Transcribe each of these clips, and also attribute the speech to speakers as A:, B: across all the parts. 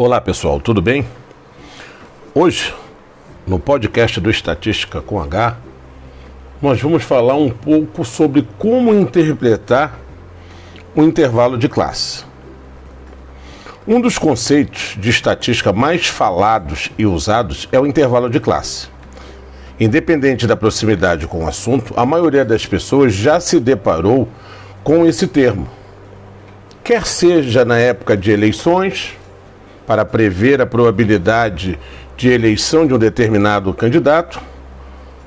A: Olá pessoal, tudo bem? Hoje, no podcast do Estatística com H, nós vamos falar um pouco sobre como interpretar o intervalo de classe. Um dos conceitos de estatística mais falados e usados é o intervalo de classe. Independente da proximidade com o assunto, a maioria das pessoas já se deparou com esse termo. Quer seja na época de eleições, para prever a probabilidade de eleição de um determinado candidato,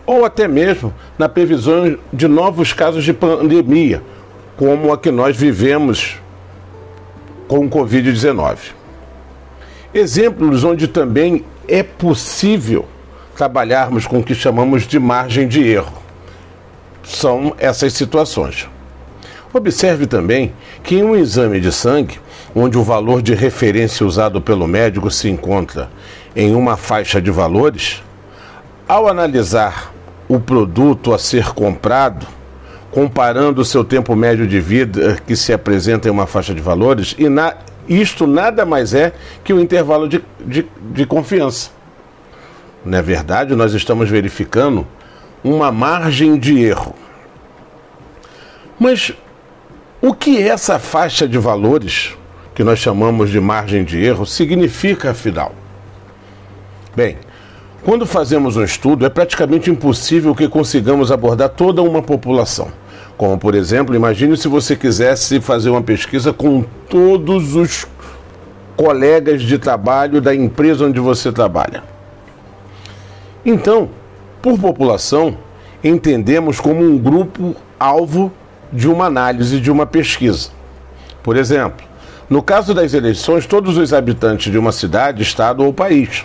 A: ou até mesmo na previsão de novos casos de pandemia, como a que nós vivemos com o Covid-19. Exemplos onde também é possível trabalharmos com o que chamamos de margem de erro. São essas situações. Observe também que em um exame de sangue, onde o valor de referência usado pelo médico se encontra em uma faixa de valores, ao analisar o produto a ser comprado, comparando o seu tempo médio de vida que se apresenta em uma faixa de valores, e na, isto nada mais é que o um intervalo de, de, de confiança. É verdade, nós estamos verificando uma margem de erro. Mas o que essa faixa de valores que nós chamamos de margem de erro, significa, afinal? Bem, quando fazemos um estudo, é praticamente impossível que consigamos abordar toda uma população. Como, por exemplo, imagine se você quisesse fazer uma pesquisa com todos os colegas de trabalho da empresa onde você trabalha. Então, por população, entendemos como um grupo alvo de uma análise, de uma pesquisa. Por exemplo, no caso das eleições, todos os habitantes de uma cidade, estado ou país.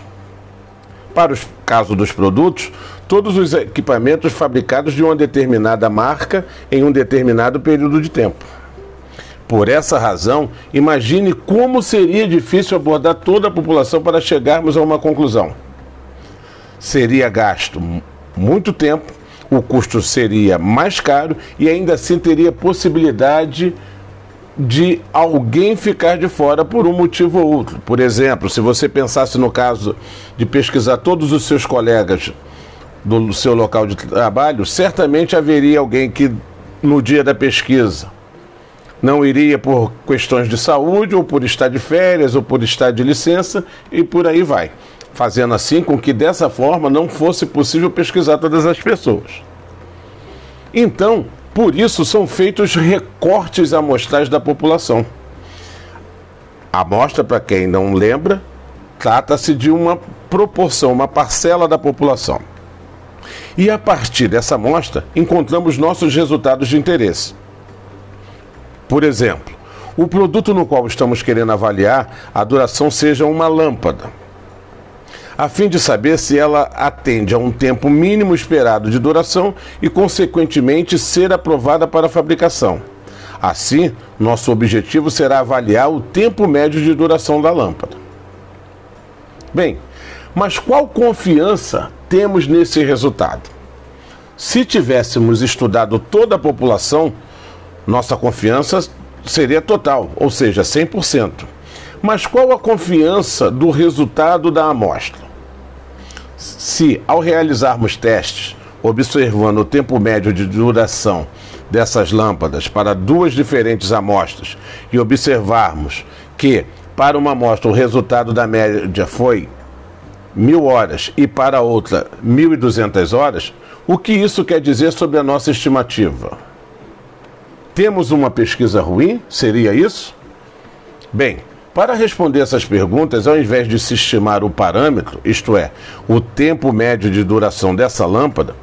A: Para o caso dos produtos, todos os equipamentos fabricados de uma determinada marca em um determinado período de tempo. Por essa razão, imagine como seria difícil abordar toda a população para chegarmos a uma conclusão. Seria gasto muito tempo, o custo seria mais caro e ainda assim teria possibilidade de de alguém ficar de fora por um motivo ou outro. Por exemplo, se você pensasse no caso de pesquisar todos os seus colegas do seu local de trabalho, certamente haveria alguém que no dia da pesquisa não iria por questões de saúde, ou por estar de férias, ou por estar de licença, e por aí vai. Fazendo assim com que dessa forma não fosse possível pesquisar todas as pessoas. Então, por isso são feitos recortes amostrais da população. A amostra, para quem não lembra, trata-se de uma proporção, uma parcela da população. E a partir dessa amostra, encontramos nossos resultados de interesse. Por exemplo, o produto no qual estamos querendo avaliar, a duração seja uma lâmpada a fim de saber se ela atende a um tempo mínimo esperado de duração e, consequentemente, ser aprovada para fabricação. Assim, nosso objetivo será avaliar o tempo médio de duração da lâmpada. Bem, mas qual confiança temos nesse resultado? Se tivéssemos estudado toda a população, nossa confiança seria total, ou seja, 100%. Mas qual a confiança do resultado da amostra? Se, ao realizarmos testes, observando o tempo médio de duração dessas lâmpadas para duas diferentes amostras e observarmos que, para uma amostra, o resultado da média foi mil horas e para outra, 1.200 horas, o que isso quer dizer sobre a nossa estimativa? Temos uma pesquisa ruim? Seria isso? Bem, para responder essas perguntas, ao invés de se estimar o parâmetro, isto é, o tempo médio de duração dessa lâmpada,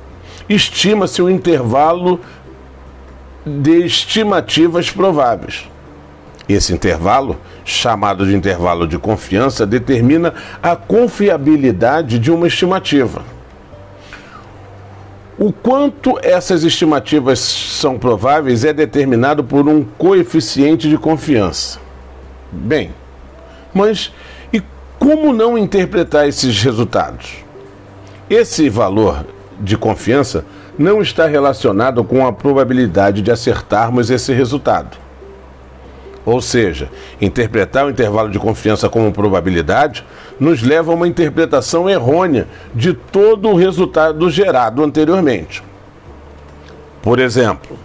A: estima-se o intervalo de estimativas prováveis. Esse intervalo, chamado de intervalo de confiança, determina a confiabilidade de uma estimativa. O quanto essas estimativas são prováveis é determinado por um coeficiente de confiança. Bem, mas e como não interpretar esses resultados? Esse valor de confiança não está relacionado com a probabilidade de acertarmos esse resultado. Ou seja, interpretar o intervalo de confiança como probabilidade nos leva a uma interpretação errônea de todo o resultado gerado anteriormente. Por exemplo,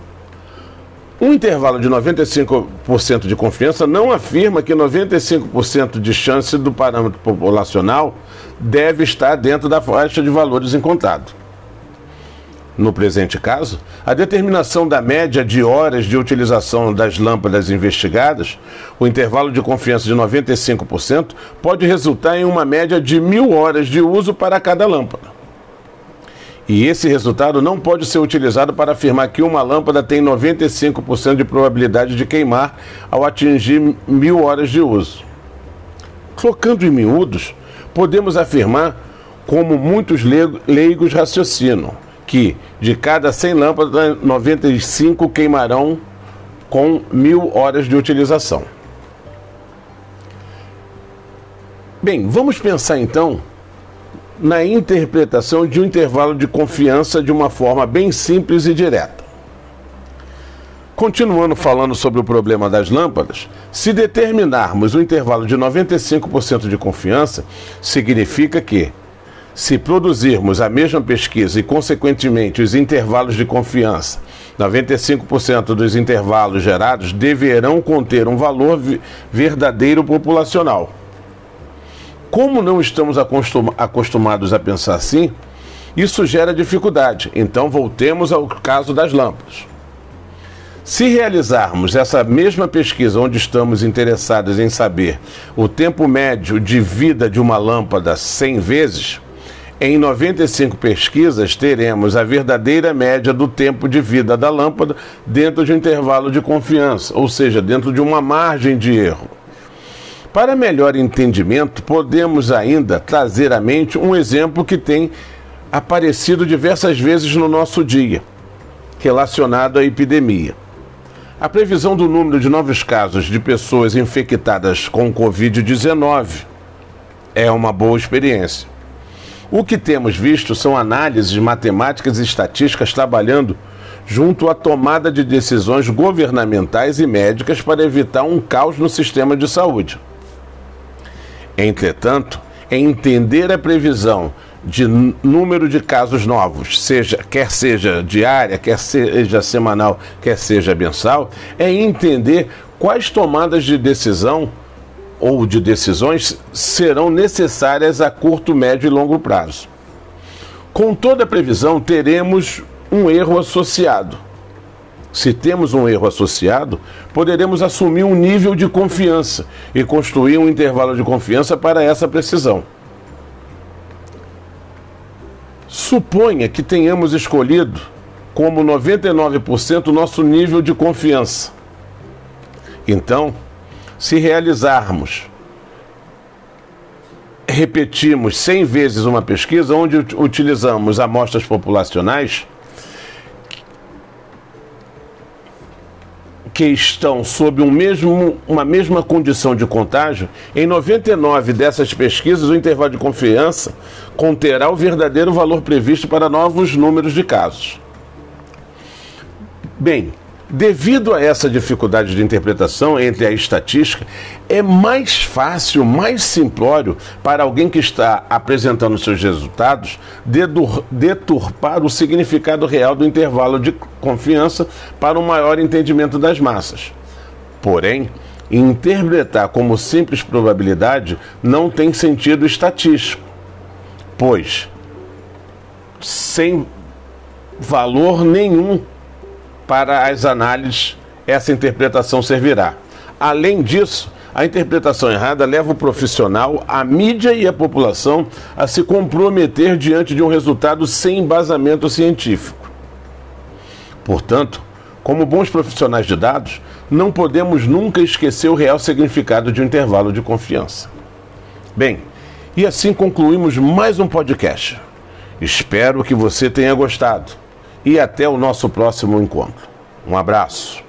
A: um intervalo de 95% de confiança não afirma que 95% de chance do parâmetro populacional deve estar dentro da faixa de valores encontrado. No presente caso, a determinação da média de horas de utilização das lâmpadas investigadas, o intervalo de confiança de 95%, pode resultar em uma média de mil horas de uso para cada lâmpada. E esse resultado não pode ser utilizado para afirmar que uma lâmpada tem 95% de probabilidade de queimar ao atingir mil horas de uso. Colocando em miúdos, podemos afirmar, como muitos leigos raciocinam, que de cada 100 lâmpadas, 95 queimarão com mil horas de utilização. Bem, vamos pensar então na interpretação de um intervalo de confiança de uma forma bem simples e direta. Continuando falando sobre o problema das lâmpadas, se determinarmos um intervalo de 95% de confiança, significa que se produzirmos a mesma pesquisa e, consequentemente, os intervalos de confiança, 95% dos intervalos gerados deverão conter um valor verdadeiro populacional. Como não estamos acostumados a pensar assim, isso gera dificuldade. Então, voltemos ao caso das lâmpadas. Se realizarmos essa mesma pesquisa onde estamos interessados em saber o tempo médio de vida de uma lâmpada 100 vezes, em 95 pesquisas, teremos a verdadeira média do tempo de vida da lâmpada dentro de um intervalo de confiança, ou seja, dentro de uma margem de erro. Para melhor entendimento, podemos ainda trazer à mente um exemplo que tem aparecido diversas vezes no nosso dia, relacionado à epidemia. A previsão do número de novos casos de pessoas infectadas com Covid-19 é uma boa experiência. O que temos visto são análises matemáticas e estatísticas trabalhando junto à tomada de decisões governamentais e médicas para evitar um caos no sistema de saúde. Entretanto, entender a previsão de número de casos novos, seja quer seja diária, quer seja semanal, quer seja mensal, é entender quais tomadas de decisão ou de decisões serão necessárias a curto, médio e longo prazo. Com toda previsão, teremos um erro associado. Se temos um erro associado, poderemos assumir um nível de confiança e construir um intervalo de confiança para essa precisão. Suponha que tenhamos escolhido como 99% o nosso nível de confiança. Então, se realizarmos, repetimos 100 vezes uma pesquisa onde utilizamos amostras populacionais que estão sob um mesmo, uma mesma condição de contágio, em 99 dessas pesquisas, o intervalo de confiança conterá o verdadeiro valor previsto para novos números de casos. Bem, Devido a essa dificuldade de interpretação entre a estatística, é mais fácil, mais simplório para alguém que está apresentando seus resultados deturpar o significado real do intervalo de confiança para um maior entendimento das massas. Porém, interpretar como simples probabilidade não tem sentido estatístico, pois sem valor nenhum para as análises essa interpretação servirá. Além disso, a interpretação errada leva o profissional, a mídia e a população a se comprometer diante de um resultado sem embasamento científico. Portanto, como bons profissionais de dados, não podemos nunca esquecer o real significado de um intervalo de confiança. Bem, e assim concluímos mais um podcast. Espero que você tenha gostado e até o nosso próximo encontro. Um abraço.